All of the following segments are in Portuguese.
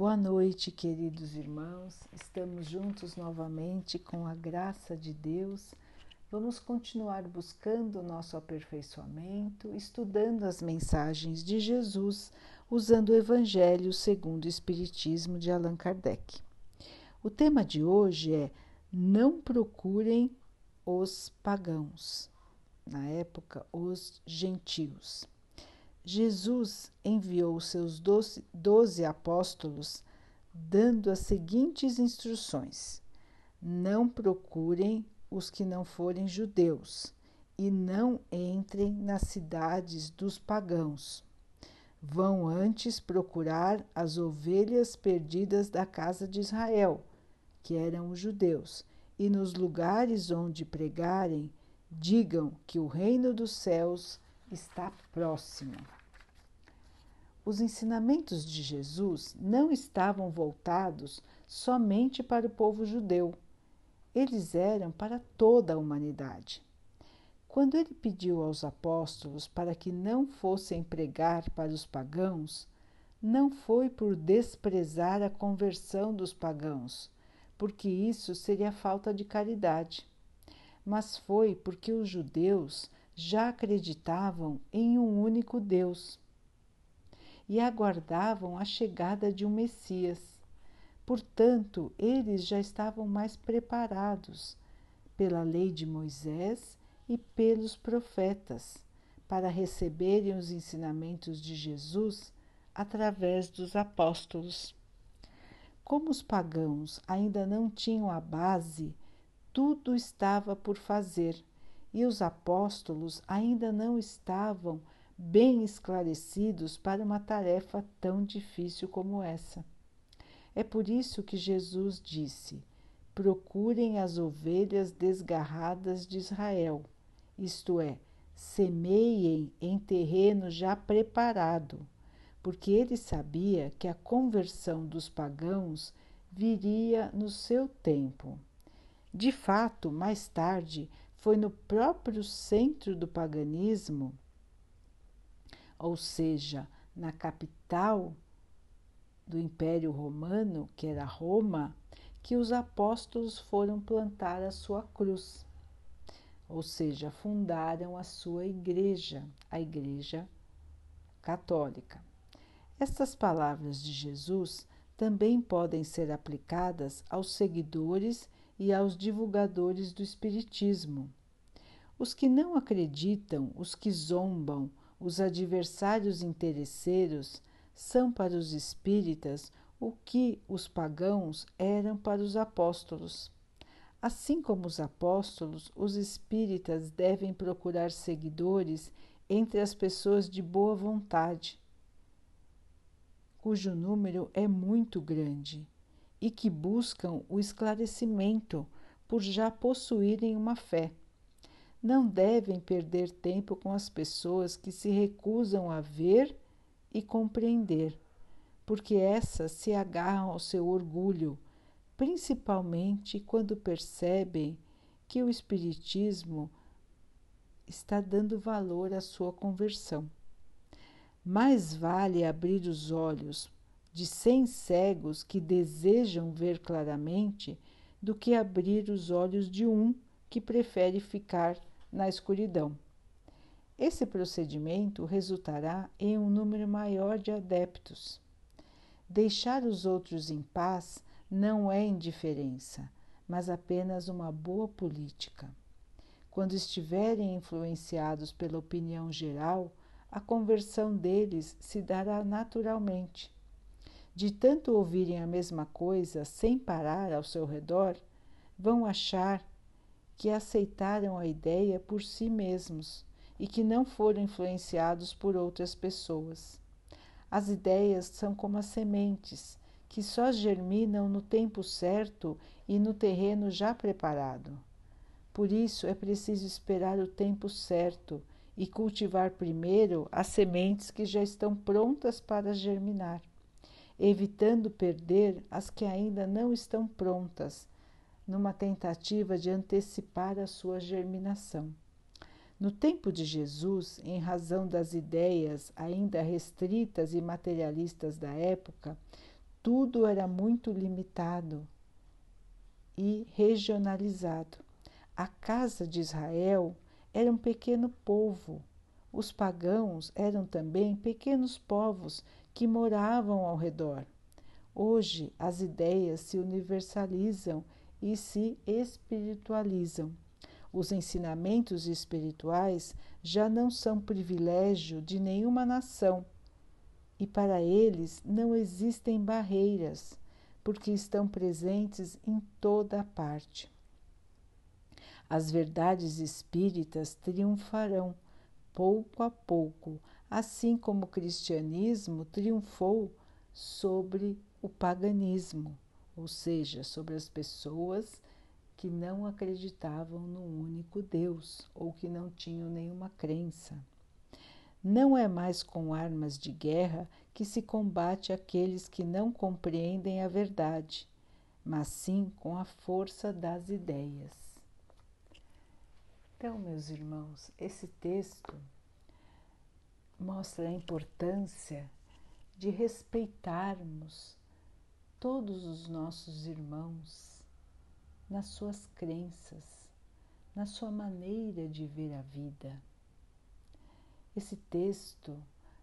Boa noite, queridos irmãos. Estamos juntos novamente com a graça de Deus. Vamos continuar buscando o nosso aperfeiçoamento, estudando as mensagens de Jesus, usando o Evangelho segundo o Espiritismo de Allan Kardec. O tema de hoje é Não procurem os pagãos, na época, os gentios. Jesus enviou seus doze, doze apóstolos dando as seguintes instruções: Não procurem os que não forem judeus e não entrem nas cidades dos pagãos. Vão antes procurar as ovelhas perdidas da casa de Israel, que eram os judeus, e nos lugares onde pregarem, digam que o reino dos céus está próximo. Os ensinamentos de Jesus não estavam voltados somente para o povo judeu, eles eram para toda a humanidade. Quando ele pediu aos apóstolos para que não fossem pregar para os pagãos, não foi por desprezar a conversão dos pagãos, porque isso seria falta de caridade, mas foi porque os judeus já acreditavam em um único Deus e aguardavam a chegada de um Messias. Portanto, eles já estavam mais preparados pela lei de Moisés e pelos profetas para receberem os ensinamentos de Jesus através dos apóstolos. Como os pagãos ainda não tinham a base, tudo estava por fazer e os apóstolos ainda não estavam bem esclarecidos para uma tarefa tão difícil como essa. É por isso que Jesus disse: procurem as ovelhas desgarradas de Israel, isto é, semeiem em terreno já preparado, porque ele sabia que a conversão dos pagãos viria no seu tempo. De fato, mais tarde, foi no próprio centro do paganismo, ou seja, na capital do Império Romano, que era Roma, que os apóstolos foram plantar a sua cruz, ou seja, fundaram a sua igreja, a Igreja Católica. Estas palavras de Jesus também podem ser aplicadas aos seguidores e aos divulgadores do Espiritismo. Os que não acreditam, os que zombam, os adversários interesseiros são para os espíritas o que os pagãos eram para os apóstolos. Assim como os apóstolos, os espíritas devem procurar seguidores entre as pessoas de boa vontade, cujo número é muito grande e que buscam o esclarecimento por já possuírem uma fé. Não devem perder tempo com as pessoas que se recusam a ver e compreender, porque essas se agarram ao seu orgulho, principalmente quando percebem que o Espiritismo está dando valor à sua conversão. Mais vale abrir os olhos de cem cegos que desejam ver claramente do que abrir os olhos de um que prefere ficar na escuridão. Esse procedimento resultará em um número maior de adeptos. Deixar os outros em paz não é indiferença, mas apenas uma boa política. Quando estiverem influenciados pela opinião geral, a conversão deles se dará naturalmente de tanto ouvirem a mesma coisa sem parar ao seu redor, vão achar que aceitaram a ideia por si mesmos e que não foram influenciados por outras pessoas. As ideias são como as sementes, que só germinam no tempo certo e no terreno já preparado. Por isso é preciso esperar o tempo certo e cultivar primeiro as sementes que já estão prontas para germinar evitando perder as que ainda não estão prontas, numa tentativa de antecipar a sua germinação. No tempo de Jesus, em razão das ideias ainda restritas e materialistas da época, tudo era muito limitado e regionalizado. A casa de Israel era um pequeno povo. Os pagãos eram também pequenos povos que moravam ao redor. Hoje as ideias se universalizam e se espiritualizam. Os ensinamentos espirituais já não são privilégio de nenhuma nação e para eles não existem barreiras, porque estão presentes em toda parte. As verdades espíritas triunfarão pouco a pouco, assim como o cristianismo triunfou sobre o paganismo, ou seja, sobre as pessoas que não acreditavam no único Deus ou que não tinham nenhuma crença. Não é mais com armas de guerra que se combate aqueles que não compreendem a verdade, mas sim com a força das ideias. Então, meus irmãos, esse texto mostra a importância de respeitarmos todos os nossos irmãos nas suas crenças, na sua maneira de ver a vida esse texto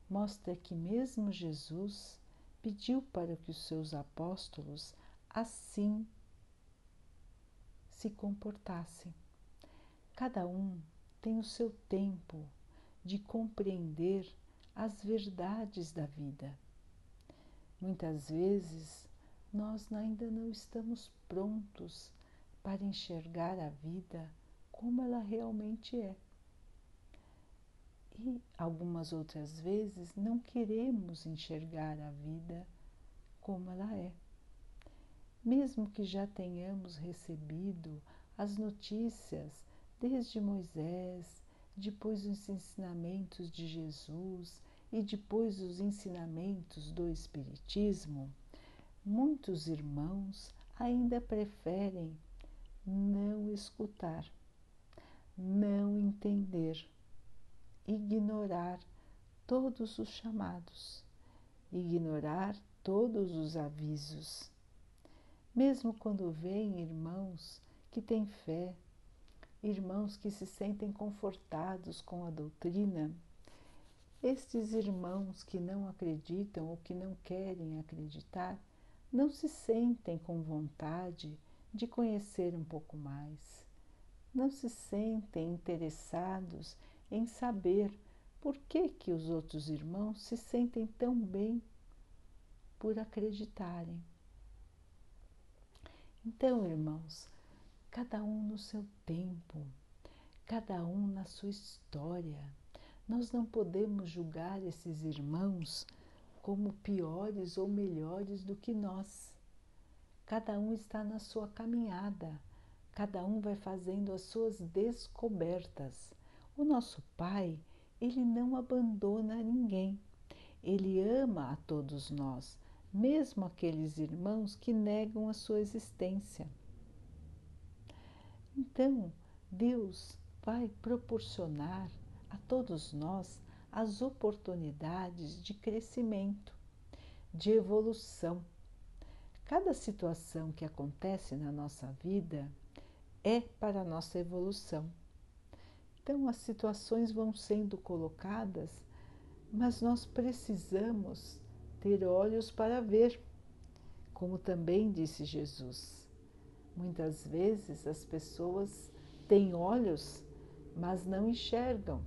mostra que mesmo Jesus pediu para que os seus apóstolos assim se comportassem. Cada um tem o seu tempo de compreender as verdades da vida. Muitas vezes nós ainda não estamos prontos para enxergar a vida como ela realmente é e algumas outras vezes não queremos enxergar a vida como ela é. Mesmo que já tenhamos recebido as notícias desde Moisés, depois os ensinamentos de Jesus e depois os ensinamentos do Espiritismo, muitos irmãos ainda preferem não escutar, não entender ignorar todos os chamados, ignorar todos os avisos. Mesmo quando vêm irmãos que têm fé, irmãos que se sentem confortados com a doutrina, estes irmãos que não acreditam ou que não querem acreditar, não se sentem com vontade de conhecer um pouco mais, não se sentem interessados em saber por que, que os outros irmãos se sentem tão bem por acreditarem. Então, irmãos, cada um no seu tempo, cada um na sua história. Nós não podemos julgar esses irmãos como piores ou melhores do que nós. Cada um está na sua caminhada, cada um vai fazendo as suas descobertas. O nosso Pai, ele não abandona ninguém. Ele ama a todos nós, mesmo aqueles irmãos que negam a sua existência. Então, Deus vai proporcionar a todos nós as oportunidades de crescimento, de evolução. Cada situação que acontece na nossa vida é para a nossa evolução. Então, as situações vão sendo colocadas, mas nós precisamos ter olhos para ver, como também disse Jesus. Muitas vezes as pessoas têm olhos, mas não enxergam.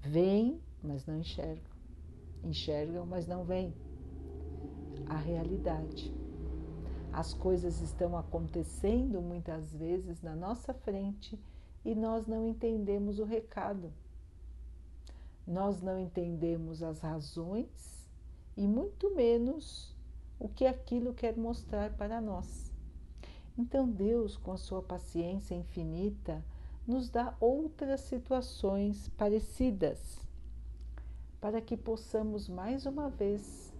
Veem, mas não enxergam. Enxergam, mas não veem a realidade. As coisas estão acontecendo muitas vezes na nossa frente e nós não entendemos o recado. Nós não entendemos as razões e muito menos o que aquilo quer mostrar para nós. Então, Deus, com a sua paciência infinita, nos dá outras situações parecidas para que possamos mais uma vez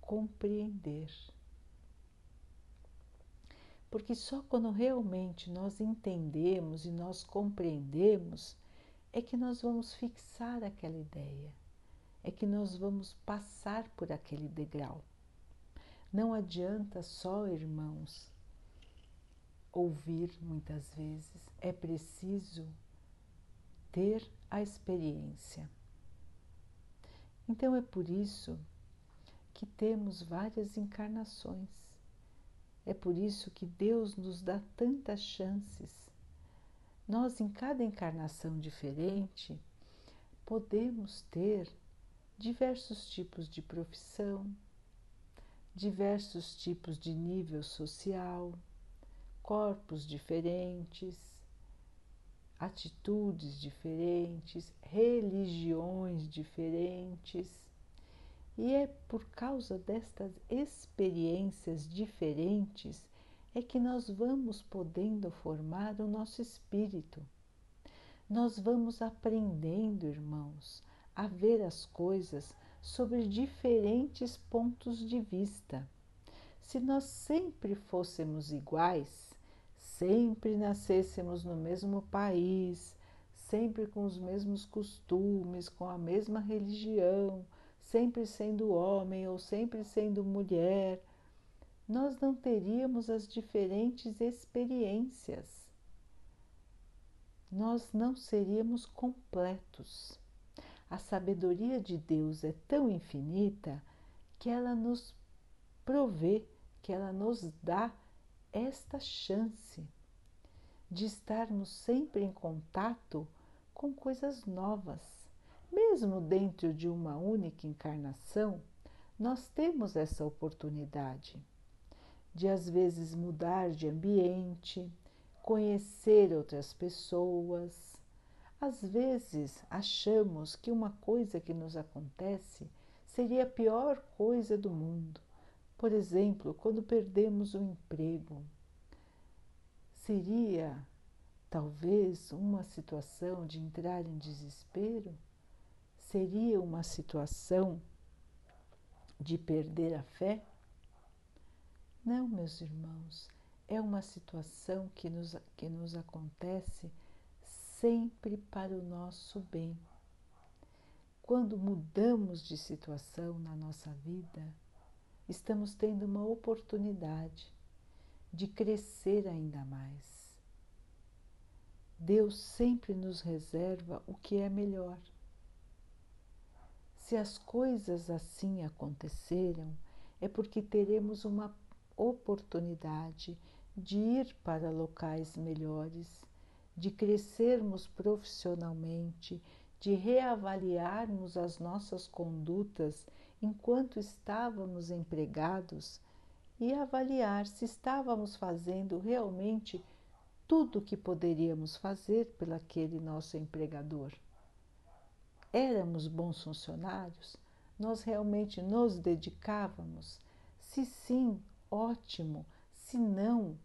compreender. Porque só quando realmente nós entendemos e nós compreendemos é que nós vamos fixar aquela ideia, é que nós vamos passar por aquele degrau. Não adianta só, irmãos, ouvir muitas vezes, é preciso ter a experiência. Então é por isso que temos várias encarnações. É por isso que Deus nos dá tantas chances. Nós, em cada encarnação diferente, podemos ter diversos tipos de profissão, diversos tipos de nível social, corpos diferentes, atitudes diferentes, religiões diferentes. E é por causa destas experiências diferentes é que nós vamos podendo formar o nosso espírito. Nós vamos aprendendo, irmãos, a ver as coisas sobre diferentes pontos de vista. Se nós sempre fôssemos iguais, sempre nascêssemos no mesmo país, sempre com os mesmos costumes, com a mesma religião, sempre sendo homem ou sempre sendo mulher, nós não teríamos as diferentes experiências. Nós não seríamos completos. A sabedoria de Deus é tão infinita que ela nos provê, que ela nos dá esta chance de estarmos sempre em contato com coisas novas. Mesmo dentro de uma única encarnação, nós temos essa oportunidade de às vezes mudar de ambiente, conhecer outras pessoas. Às vezes achamos que uma coisa que nos acontece seria a pior coisa do mundo. Por exemplo, quando perdemos o emprego, seria talvez uma situação de entrar em desespero? Seria uma situação de perder a fé? Não, meus irmãos, é uma situação que nos, que nos acontece sempre para o nosso bem. Quando mudamos de situação na nossa vida, estamos tendo uma oportunidade de crescer ainda mais. Deus sempre nos reserva o que é melhor. Se as coisas assim aconteceram, é porque teremos uma oportunidade de ir para locais melhores, de crescermos profissionalmente, de reavaliarmos as nossas condutas enquanto estávamos empregados e avaliar se estávamos fazendo realmente tudo o que poderíamos fazer pelaquele nosso empregador. Éramos bons funcionários? Nós realmente nos dedicávamos? Se sim, ótimo. Se não,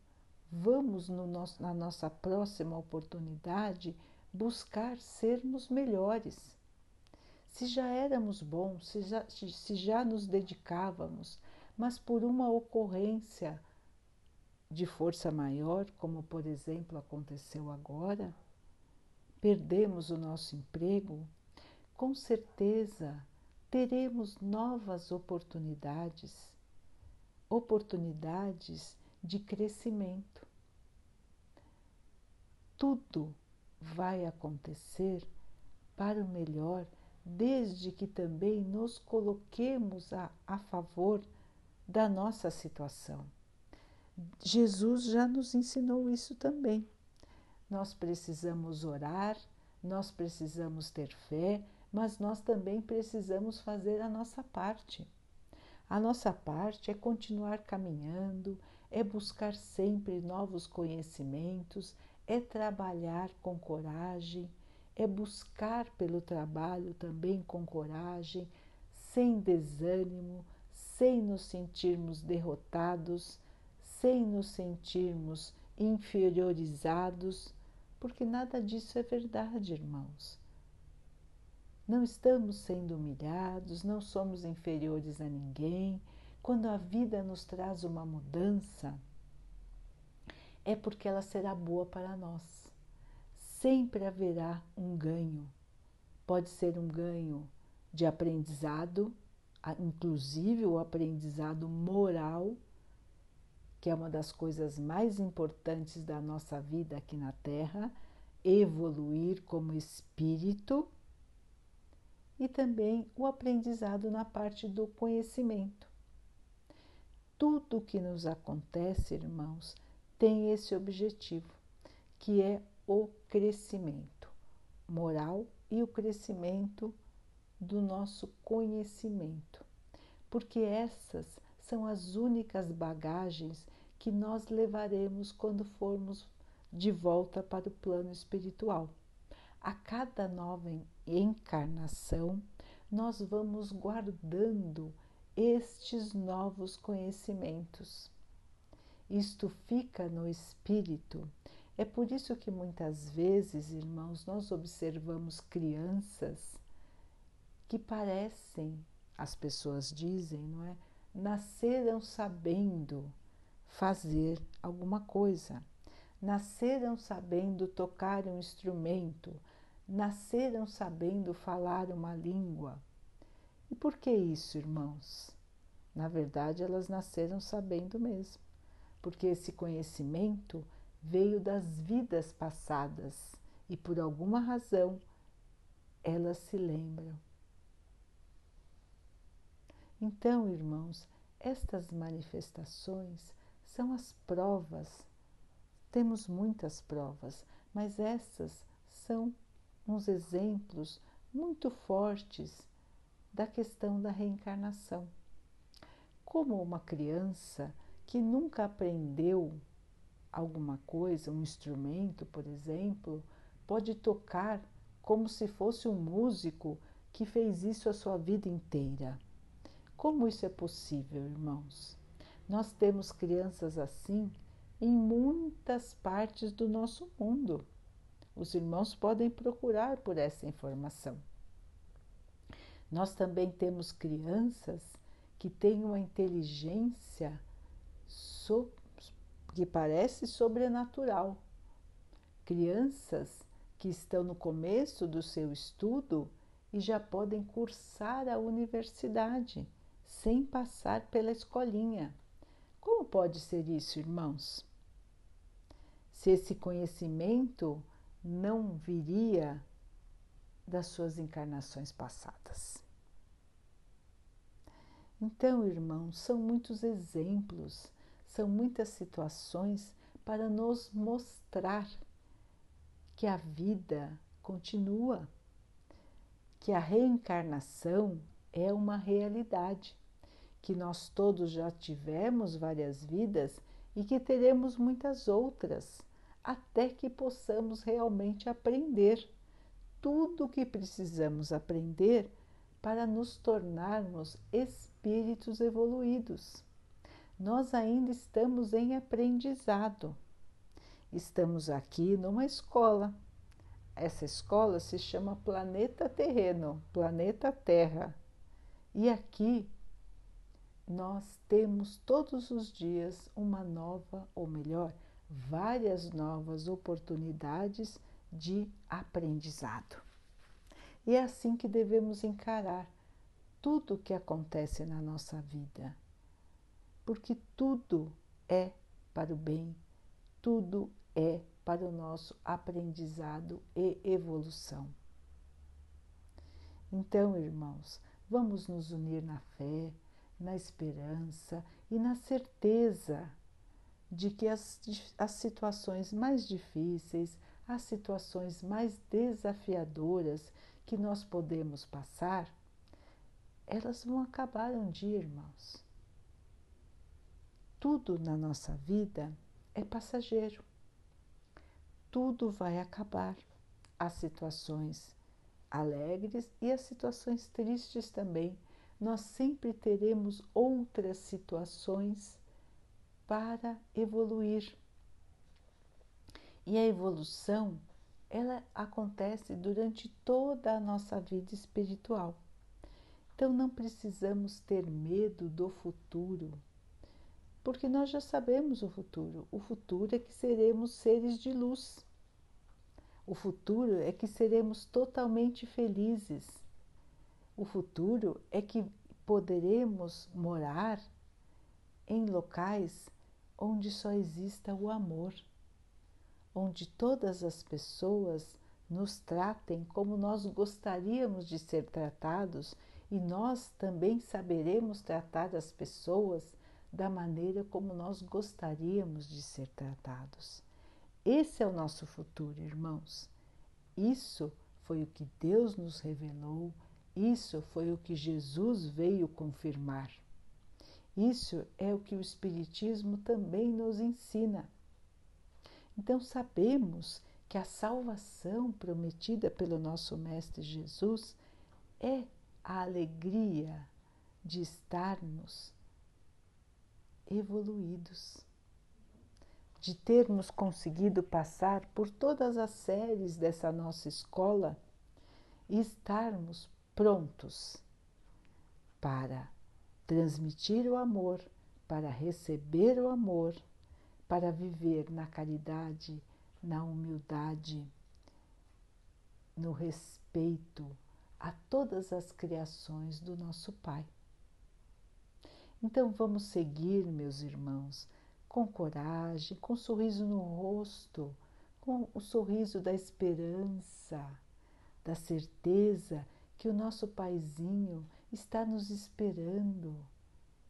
vamos no nosso, na nossa próxima oportunidade buscar sermos melhores. Se já éramos bons, se já, se já nos dedicávamos, mas por uma ocorrência de força maior, como por exemplo aconteceu agora, perdemos o nosso emprego, com certeza teremos novas oportunidades, oportunidades de crescimento. Tudo vai acontecer para o melhor, desde que também nos coloquemos a, a favor da nossa situação. Jesus já nos ensinou isso também. Nós precisamos orar, nós precisamos ter fé, mas nós também precisamos fazer a nossa parte. A nossa parte é continuar caminhando, é buscar sempre novos conhecimentos, é trabalhar com coragem, é buscar pelo trabalho também com coragem, sem desânimo, sem nos sentirmos derrotados, sem nos sentirmos inferiorizados, porque nada disso é verdade, irmãos. Não estamos sendo humilhados, não somos inferiores a ninguém. Quando a vida nos traz uma mudança, é porque ela será boa para nós. Sempre haverá um ganho. Pode ser um ganho de aprendizado, inclusive o aprendizado moral, que é uma das coisas mais importantes da nossa vida aqui na Terra, evoluir como espírito, e também o aprendizado na parte do conhecimento. Tudo que nos acontece, irmãos, tem esse objetivo, que é o crescimento moral e o crescimento do nosso conhecimento, porque essas são as únicas bagagens que nós levaremos quando formos de volta para o plano espiritual. A cada nova encarnação, nós vamos guardando estes novos conhecimentos. Isto fica no espírito. É por isso que muitas vezes, irmãos, nós observamos crianças que parecem, as pessoas dizem, não é? Nasceram sabendo fazer alguma coisa, nasceram sabendo tocar um instrumento, nasceram sabendo falar uma língua. E por que isso, irmãos? Na verdade, elas nasceram sabendo mesmo, porque esse conhecimento veio das vidas passadas e por alguma razão elas se lembram. Então, irmãos, estas manifestações são as provas. Temos muitas provas, mas essas são uns exemplos muito fortes da questão da reencarnação. Como uma criança que nunca aprendeu alguma coisa, um instrumento, por exemplo, pode tocar como se fosse um músico que fez isso a sua vida inteira. Como isso é possível, irmãos? Nós temos crianças assim em muitas partes do nosso mundo. Os irmãos podem procurar por essa informação. Nós também temos crianças que têm uma inteligência so, que parece sobrenatural. Crianças que estão no começo do seu estudo e já podem cursar a universidade sem passar pela escolinha. Como pode ser isso, irmãos? Se esse conhecimento não viria das suas encarnações passadas. Então, irmãos, são muitos exemplos, são muitas situações para nos mostrar que a vida continua, que a reencarnação é uma realidade que nós todos já tivemos várias vidas e que teremos muitas outras, até que possamos realmente aprender tudo o que precisamos aprender para nos tornarmos espíritos evoluídos. Nós ainda estamos em aprendizado. Estamos aqui numa escola. Essa escola se chama Planeta Terreno, Planeta Terra. E aqui nós temos todos os dias uma nova, ou melhor, várias novas oportunidades de aprendizado. E é assim que devemos encarar tudo o que acontece na nossa vida, porque tudo é para o bem, tudo é para o nosso aprendizado e evolução. Então, irmãos, vamos nos unir na fé, na esperança e na certeza de que as, as situações mais difíceis, as situações mais desafiadoras que nós podemos passar, elas vão acabar um dia, irmãos. Tudo na nossa vida é passageiro. Tudo vai acabar. As situações alegres e as situações tristes também nós sempre teremos outras situações para evoluir. E a evolução, ela acontece durante toda a nossa vida espiritual. Então não precisamos ter medo do futuro, porque nós já sabemos o futuro. O futuro é que seremos seres de luz. O futuro é que seremos totalmente felizes o futuro é que poderemos morar em locais onde só exista o amor, onde todas as pessoas nos tratem como nós gostaríamos de ser tratados e nós também saberemos tratar as pessoas da maneira como nós gostaríamos de ser tratados. Esse é o nosso futuro, irmãos. Isso foi o que Deus nos revelou, isso foi o que Jesus veio confirmar. Isso é o que o Espiritismo também nos ensina. Então, sabemos que a salvação prometida pelo nosso Mestre Jesus é a alegria de estarmos evoluídos, de termos conseguido passar por todas as séries dessa nossa escola e estarmos prontos para transmitir o amor, para receber o amor, para viver na caridade, na humildade, no respeito a todas as criações do nosso Pai. Então vamos seguir, meus irmãos, com coragem, com um sorriso no rosto, com o sorriso da esperança, da certeza que o nosso Paizinho está nos esperando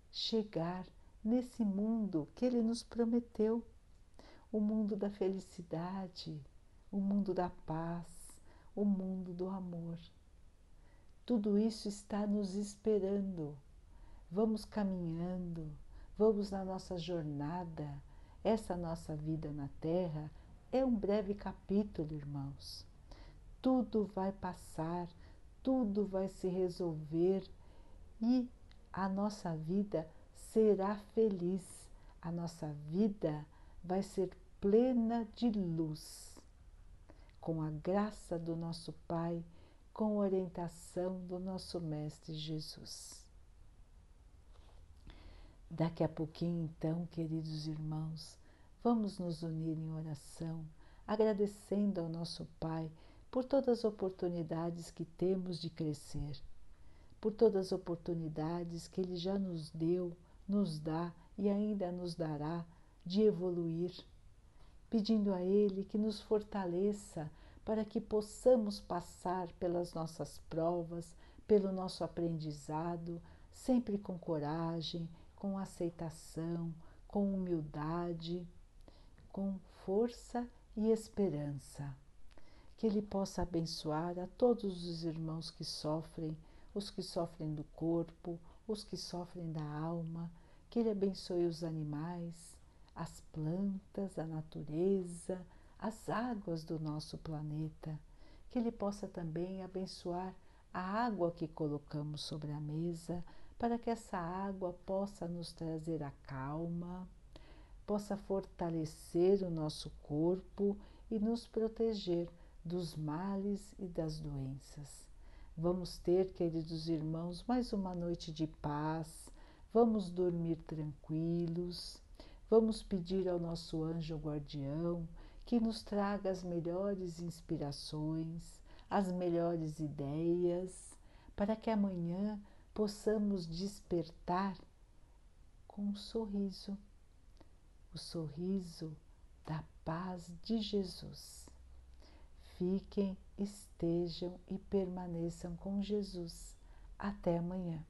chegar nesse mundo que Ele nos prometeu o mundo da felicidade, o mundo da paz, o mundo do amor. Tudo isso está nos esperando. Vamos caminhando, vamos na nossa jornada. Essa nossa vida na Terra é um breve capítulo, irmãos. Tudo vai passar, tudo vai se resolver e a nossa vida será feliz, a nossa vida vai ser plena de luz, com a graça do nosso Pai, com a orientação do nosso Mestre Jesus. Daqui a pouquinho, então, queridos irmãos, vamos nos unir em oração, agradecendo ao nosso Pai por todas as oportunidades que temos de crescer, por todas as oportunidades que Ele já nos deu, nos dá e ainda nos dará de evoluir, pedindo a Ele que nos fortaleça para que possamos passar pelas nossas provas, pelo nosso aprendizado, sempre com coragem, com aceitação, com humildade, com força e esperança. Que Ele possa abençoar a todos os irmãos que sofrem, os que sofrem do corpo, os que sofrem da alma, que Ele abençoe os animais, as plantas, a natureza, as águas do nosso planeta, que Ele possa também abençoar a água que colocamos sobre a mesa, para que essa água possa nos trazer a calma, possa fortalecer o nosso corpo e nos proteger dos males e das doenças. Vamos ter, queridos irmãos, mais uma noite de paz, vamos dormir tranquilos, vamos pedir ao nosso anjo guardião que nos traga as melhores inspirações, as melhores ideias, para que amanhã possamos despertar com um sorriso, o sorriso da paz de Jesus fiquem, estejam e permaneçam com Jesus. Até amanhã.